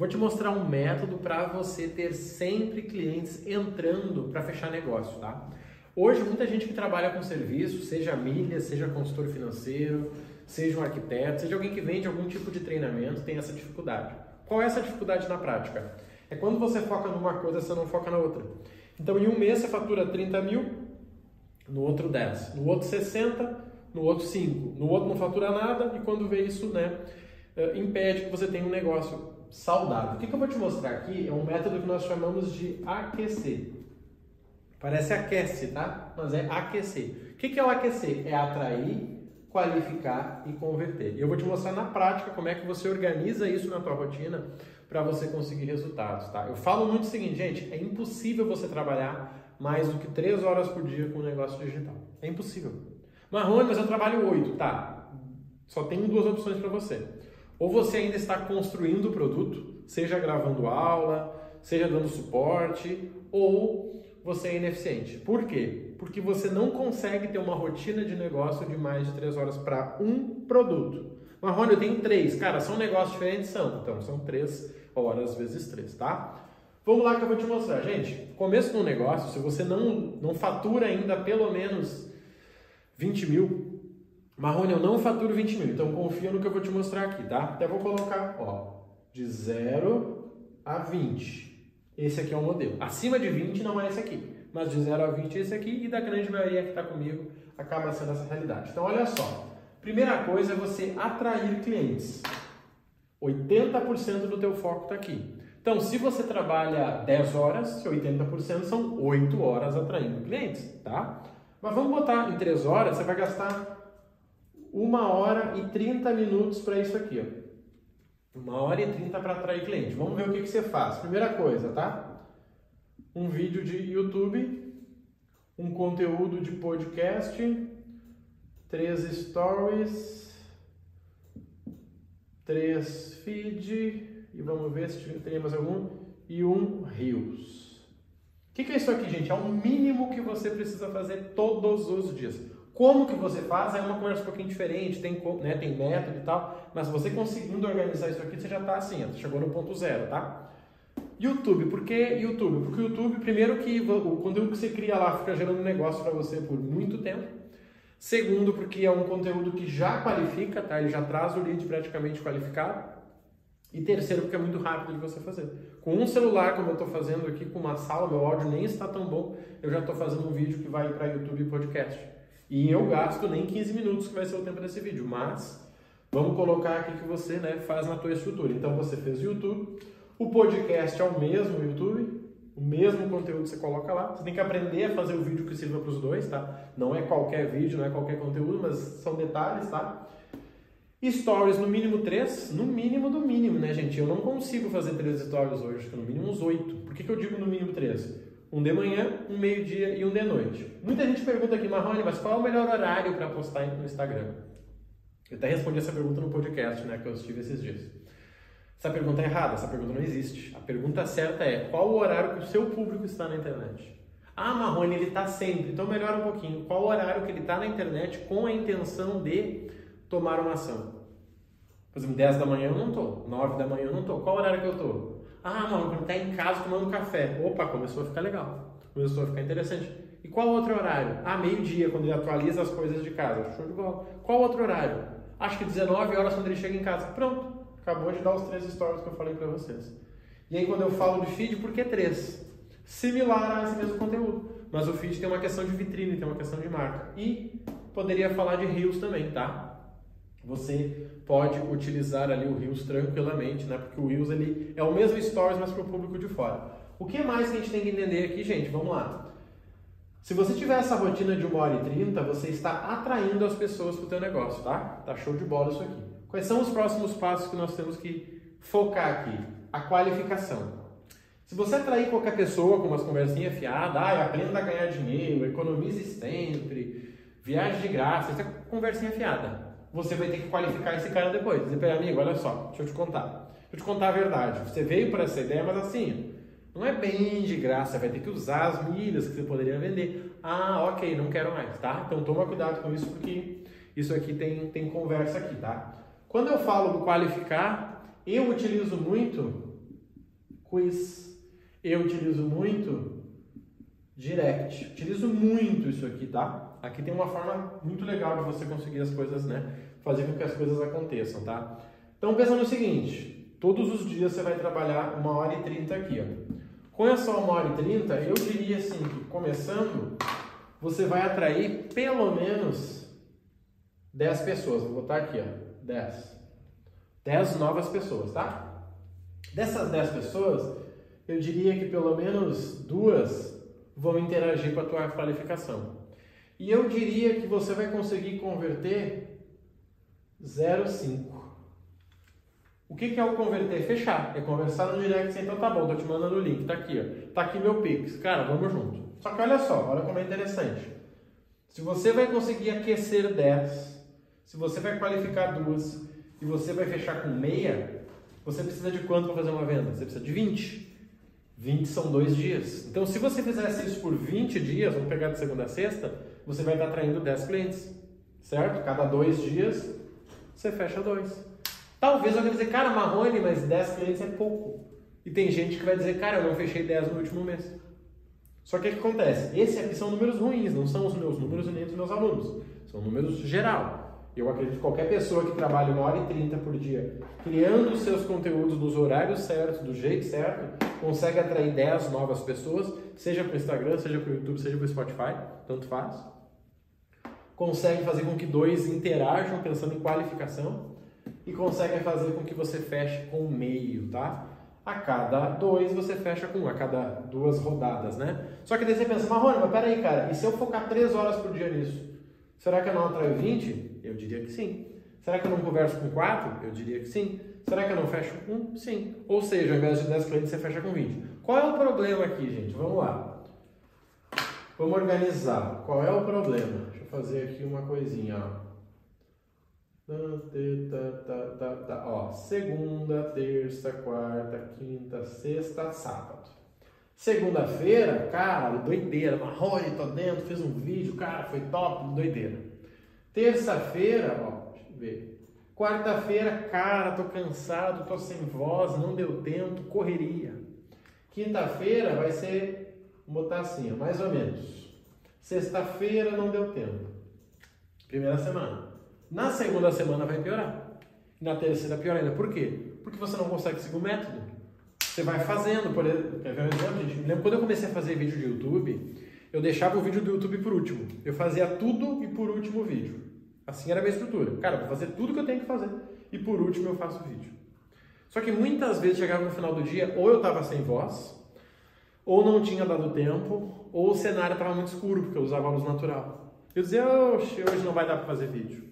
Vou te mostrar um método para você ter sempre clientes entrando para fechar negócio, tá? Hoje, muita gente que trabalha com serviço, seja milha, seja consultor financeiro, seja um arquiteto, seja alguém que vende algum tipo de treinamento, tem essa dificuldade. Qual é essa dificuldade na prática? É quando você foca numa coisa, você não foca na outra. Então, em um mês você fatura 30 mil, no outro 10, no outro 60, no outro 5, no outro não fatura nada e quando vê isso, né, eh, impede que você tenha um negócio saudável. O que, que eu vou te mostrar aqui é um método que nós chamamos de aquecer. Parece aquece, tá? Mas é aquecer. O que, que é o aquecer? É atrair, qualificar e converter. E eu vou te mostrar na prática como é que você organiza isso na tua rotina para você conseguir resultados, tá? Eu falo muito o seguinte, gente, é impossível você trabalhar mais do que 3 horas por dia com um negócio digital. É impossível. Marrone, mas eu trabalho 8, tá? Só tenho duas opções para você. Ou você ainda está construindo o produto, seja gravando aula, seja dando suporte, ou você é ineficiente. Por quê? Porque você não consegue ter uma rotina de negócio de mais de 3 horas para um produto. Marrone, eu tenho três. Cara, são negócios diferentes? São. Então, são três horas vezes três, tá? Vamos lá que eu vou te mostrar. Gente, começo do negócio, se você não, não fatura ainda pelo menos 20 mil, Marrone, eu não faturo 20 mil, então confia no que eu vou te mostrar aqui, tá? Até vou colocar, ó, de 0 a 20. Esse aqui é o modelo. Acima de 20 não é esse aqui, mas de 0 a 20 é esse aqui e da grande maioria que está comigo acaba sendo essa realidade. Então, olha só. Primeira coisa é você atrair clientes. 80% do teu foco está aqui. Então, se você trabalha 10 horas, 80% são 8 horas atraindo clientes, tá? Mas vamos botar em 3 horas, você vai gastar 1 hora e 30 minutos para isso aqui, ó. Uma hora e 30 para atrair cliente. Vamos ver o que, que você faz. Primeira coisa, tá? Um vídeo de YouTube, um conteúdo de podcast, três stories, três feed, e vamos ver se tem mais algum, e um Reels. O que, que é isso aqui, gente? É o mínimo que você precisa fazer todos os dias. Como que você faz é uma conversa um pouquinho diferente, tem, né, tem método e tal, mas você conseguindo organizar isso aqui, você já está assim, ó, chegou no ponto zero, tá? YouTube, por que YouTube? Porque o YouTube, primeiro que o conteúdo que você cria lá fica gerando negócio para você por muito tempo. Segundo, porque é um conteúdo que já qualifica, tá? Ele já traz o lead praticamente qualificado. E terceiro, porque é muito rápido de você fazer. Com um celular, como eu estou fazendo aqui, com uma sala, meu áudio nem está tão bom, eu já estou fazendo um vídeo que vai para YouTube e podcast. E eu gasto nem 15 minutos, que vai ser o tempo desse vídeo. Mas vamos colocar aqui que você né, faz na tua estrutura. Então você fez o YouTube, o podcast é o mesmo YouTube, o mesmo conteúdo você coloca lá. Você tem que aprender a fazer o vídeo que sirva para os dois, tá? Não é qualquer vídeo, não é qualquer conteúdo, mas são detalhes, tá? Stories no mínimo três, no mínimo do mínimo, né, gente? Eu não consigo fazer três stories hoje, acho que no mínimo uns oito. Por que, que eu digo no mínimo três? Um de manhã, um meio-dia e um de noite. Muita gente pergunta aqui, Marrone, mas qual é o melhor horário para postar no Instagram? Eu até respondi essa pergunta no podcast, né, que eu estive esses dias. Essa pergunta é errada, essa pergunta não existe. A pergunta certa é: qual o horário que o seu público está na internet? Ah, Marrone, ele está sempre. Então melhora um pouquinho. Qual o horário que ele está na internet com a intenção de tomar uma ação? Por exemplo, 10 da manhã eu não estou, 9 da manhã eu não estou. Qual horário que eu estou? Ah, mano, quando está em casa tomando café. Opa, começou a ficar legal. Começou a ficar interessante. E qual outro horário? Ah, meio-dia, quando ele atualiza as coisas de casa. Show de bola. Qual outro horário? Acho que 19 horas quando ele chega em casa. Pronto. Acabou de dar os três stories que eu falei para vocês. E aí quando eu falo de feed, por que três? Similar a esse mesmo conteúdo. Mas o feed tem uma questão de vitrine, tem uma questão de marca. E poderia falar de Reels também, tá? Você pode utilizar ali o Reels tranquilamente, né? Porque o Reels ele é o mesmo Stories, mas para o público de fora. O que mais que a gente tem que entender aqui, gente? Vamos lá. Se você tiver essa rotina de 1 hora e 30, você está atraindo as pessoas para o teu negócio, tá? Tá show de bola isso aqui. Quais são os próximos passos que nós temos que focar aqui? A qualificação. Se você atrair qualquer pessoa com umas conversinhas fiadas, ah, aprenda a ganhar dinheiro, economize sempre, viagem de graça, isso é conversinha fiada você vai ter que qualificar esse cara depois. Dizer para amigo, olha só, deixa eu te contar. Deixa eu te contar a verdade. Você veio para essa ideia, mas assim, não é bem de graça, vai ter que usar as milhas que você poderia vender. Ah, ok, não quero mais, tá? Então toma cuidado com isso, porque isso aqui tem, tem conversa aqui, tá? Quando eu falo qualificar, eu utilizo muito quiz. Eu utilizo muito direct. Utilizo muito isso aqui, tá? Aqui tem uma forma muito legal de você conseguir as coisas, né? Fazer com que as coisas aconteçam, tá? Então pensa no seguinte, todos os dias você vai trabalhar uma hora e trinta aqui, ó. Com essa uma hora e trinta, eu diria assim que começando, você vai atrair pelo menos 10 pessoas. Vou botar aqui, ó, 10. 10 novas pessoas, tá? Dessas 10 pessoas, eu diria que pelo menos duas vão interagir com a tua qualificação. E eu diria que você vai conseguir converter 0,5. O que, que é o converter? Fechar. É conversar no direct, então tá bom, tô te mandando o link, tá aqui, ó. Tá aqui meu Pix. Cara, vamos junto. Só que olha só, olha como é interessante. Se você vai conseguir aquecer 10, se você vai qualificar duas e você vai fechar com meia, você precisa de quanto para fazer uma venda? Você precisa de 20. 20 são dois dias. Então, se você fizesse isso por 20 dias, vamos pegar de segunda a sexta, você vai estar atraindo 10 clientes. Certo? Cada dois dias, você fecha dois. Talvez alguém dizer, cara, Marrone, mas 10 clientes é pouco. E tem gente que vai dizer, cara, eu não fechei 10 no último mês. Só que o que acontece? Esses aqui são números ruins, não são os meus números e nem dos meus alunos. São números geral. Eu acredito que qualquer pessoa que trabalha uma hora e trinta por dia, criando os seus conteúdos nos horários certos, do jeito certo, consegue atrair 10 novas pessoas, seja para o Instagram, seja para o YouTube, seja para o Spotify, tanto faz. Consegue fazer com que dois interajam pensando em qualificação e consegue fazer com que você feche com meio, tá? A cada dois você fecha com um, a cada duas rodadas, né? Só que daí você pensa, Marrone, mas peraí, cara, e se eu focar três horas por dia nisso? Será que eu não atraio 20? Eu diria que sim. Será que eu não converso com 4? Eu diria que sim. Será que eu não fecho com 1? Sim. Ou seja, ao invés de 10 clientes, você fecha com 20. Qual é o problema aqui, gente? Vamos lá. Vamos organizar. Qual é o problema? Deixa eu fazer aqui uma coisinha. Ó. Ó, segunda, terça, quarta, quinta, sexta, sábado. Segunda-feira, cara, doideira, Marrone, tô dentro, fiz um vídeo, cara, foi top, doideira. Terça-feira, ó, deixa eu ver. Quarta-feira, cara, tô cansado, tô sem voz, não deu tempo, correria. Quinta-feira vai ser, vou botar assim, ó, mais ou menos. Sexta-feira não deu tempo. Primeira semana. Na segunda semana vai piorar. Na terceira pior ainda. Por quê? Porque você não consegue seguir o método. Você vai fazendo, por exemplo, gente? Quando eu comecei a fazer vídeo de YouTube, eu deixava o vídeo do YouTube por último. Eu fazia tudo e por último o vídeo. Assim era a minha estrutura. Cara, vou fazer tudo que eu tenho que fazer e por último eu faço o vídeo. Só que muitas vezes chegava no final do dia, ou eu estava sem voz, ou não tinha dado tempo, ou o cenário estava muito escuro, porque eu usava luz natural. Eu dizia, oxe, hoje não vai dar para fazer vídeo.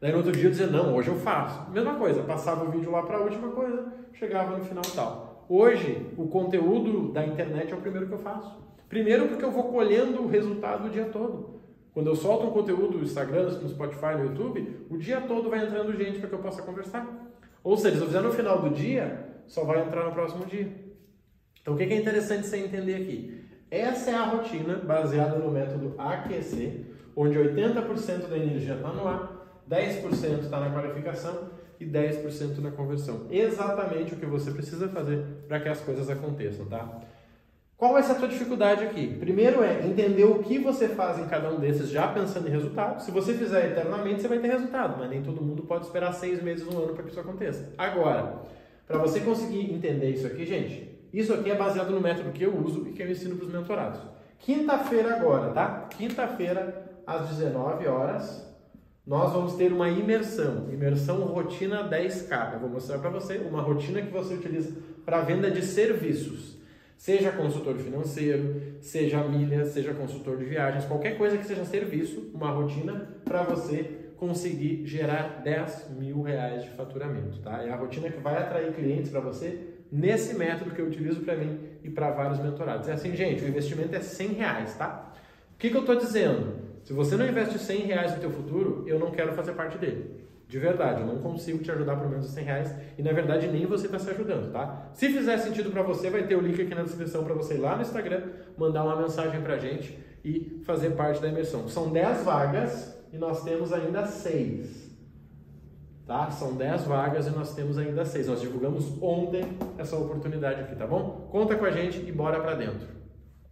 Daí no outro dia eu dizia, não, hoje eu faço. Mesma coisa, passava o vídeo lá para a última coisa, chegava no final e tal. Hoje, o conteúdo da internet é o primeiro que eu faço. Primeiro porque eu vou colhendo o resultado o dia todo. Quando eu solto um conteúdo no Instagram, no Spotify, no YouTube, o dia todo vai entrando gente para que eu possa conversar. Ou seja, se eu fizer no final do dia, só vai entrar no próximo dia. Então, o que é interessante você entender aqui? Essa é a rotina baseada no método AQC, onde 80% da energia está no ar, 10% está na qualificação e 10% na conversão. Exatamente o que você precisa fazer para que as coisas aconteçam, tá? Qual vai ser a tua dificuldade aqui? Primeiro é entender o que você faz em cada um desses já pensando em resultado. Se você fizer eternamente, você vai ter resultado, mas nem todo mundo pode esperar seis meses, um ano para que isso aconteça. Agora, para você conseguir entender isso aqui, gente, isso aqui é baseado no método que eu uso e que eu ensino para os mentorados. Quinta-feira agora, tá? Quinta-feira, às 19 horas, nós vamos ter uma imersão, imersão rotina 10K. Eu vou mostrar para você uma rotina que você utiliza para venda de serviços. Seja consultor financeiro, seja milha, seja consultor de viagens, qualquer coisa que seja serviço, uma rotina para você conseguir gerar 10 mil reais de faturamento, tá? É a rotina que vai atrair clientes para você nesse método que eu utilizo para mim e para vários mentorados. É assim, gente, o investimento é 100 reais, tá? O que, que eu estou dizendo? Se você não investe 100 reais no teu futuro, eu não quero fazer parte dele. De verdade, eu não consigo te ajudar por menos de 100 reais e na verdade nem você está se ajudando, tá? Se fizer sentido para você, vai ter o link aqui na descrição para você ir lá no Instagram, mandar uma mensagem para a gente e fazer parte da imersão. São 10 vagas e nós temos ainda 6. tá? São 10 vagas e nós temos ainda 6. Nós divulgamos ontem essa oportunidade aqui, tá bom? Conta com a gente e bora para dentro.